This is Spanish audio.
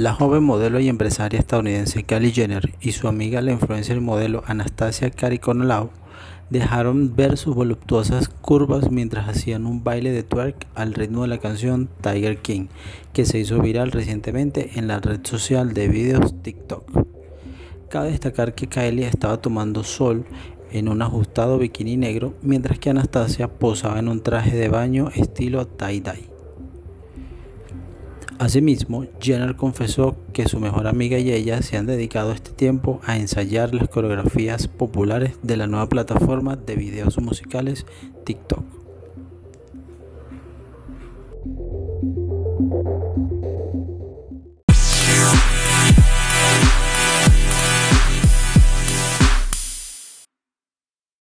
La joven modelo y empresaria estadounidense Kylie Jenner y su amiga la influencer modelo Anastasia Cariconolau dejaron ver sus voluptuosas curvas mientras hacían un baile de twerk al ritmo de la canción Tiger King, que se hizo viral recientemente en la red social de videos TikTok. Cabe destacar que Kylie estaba tomando sol en un ajustado bikini negro, mientras que Anastasia posaba en un traje de baño estilo tie-dye. Asimismo, Jenner confesó que su mejor amiga y ella se han dedicado este tiempo a ensayar las coreografías populares de la nueva plataforma de videos musicales TikTok.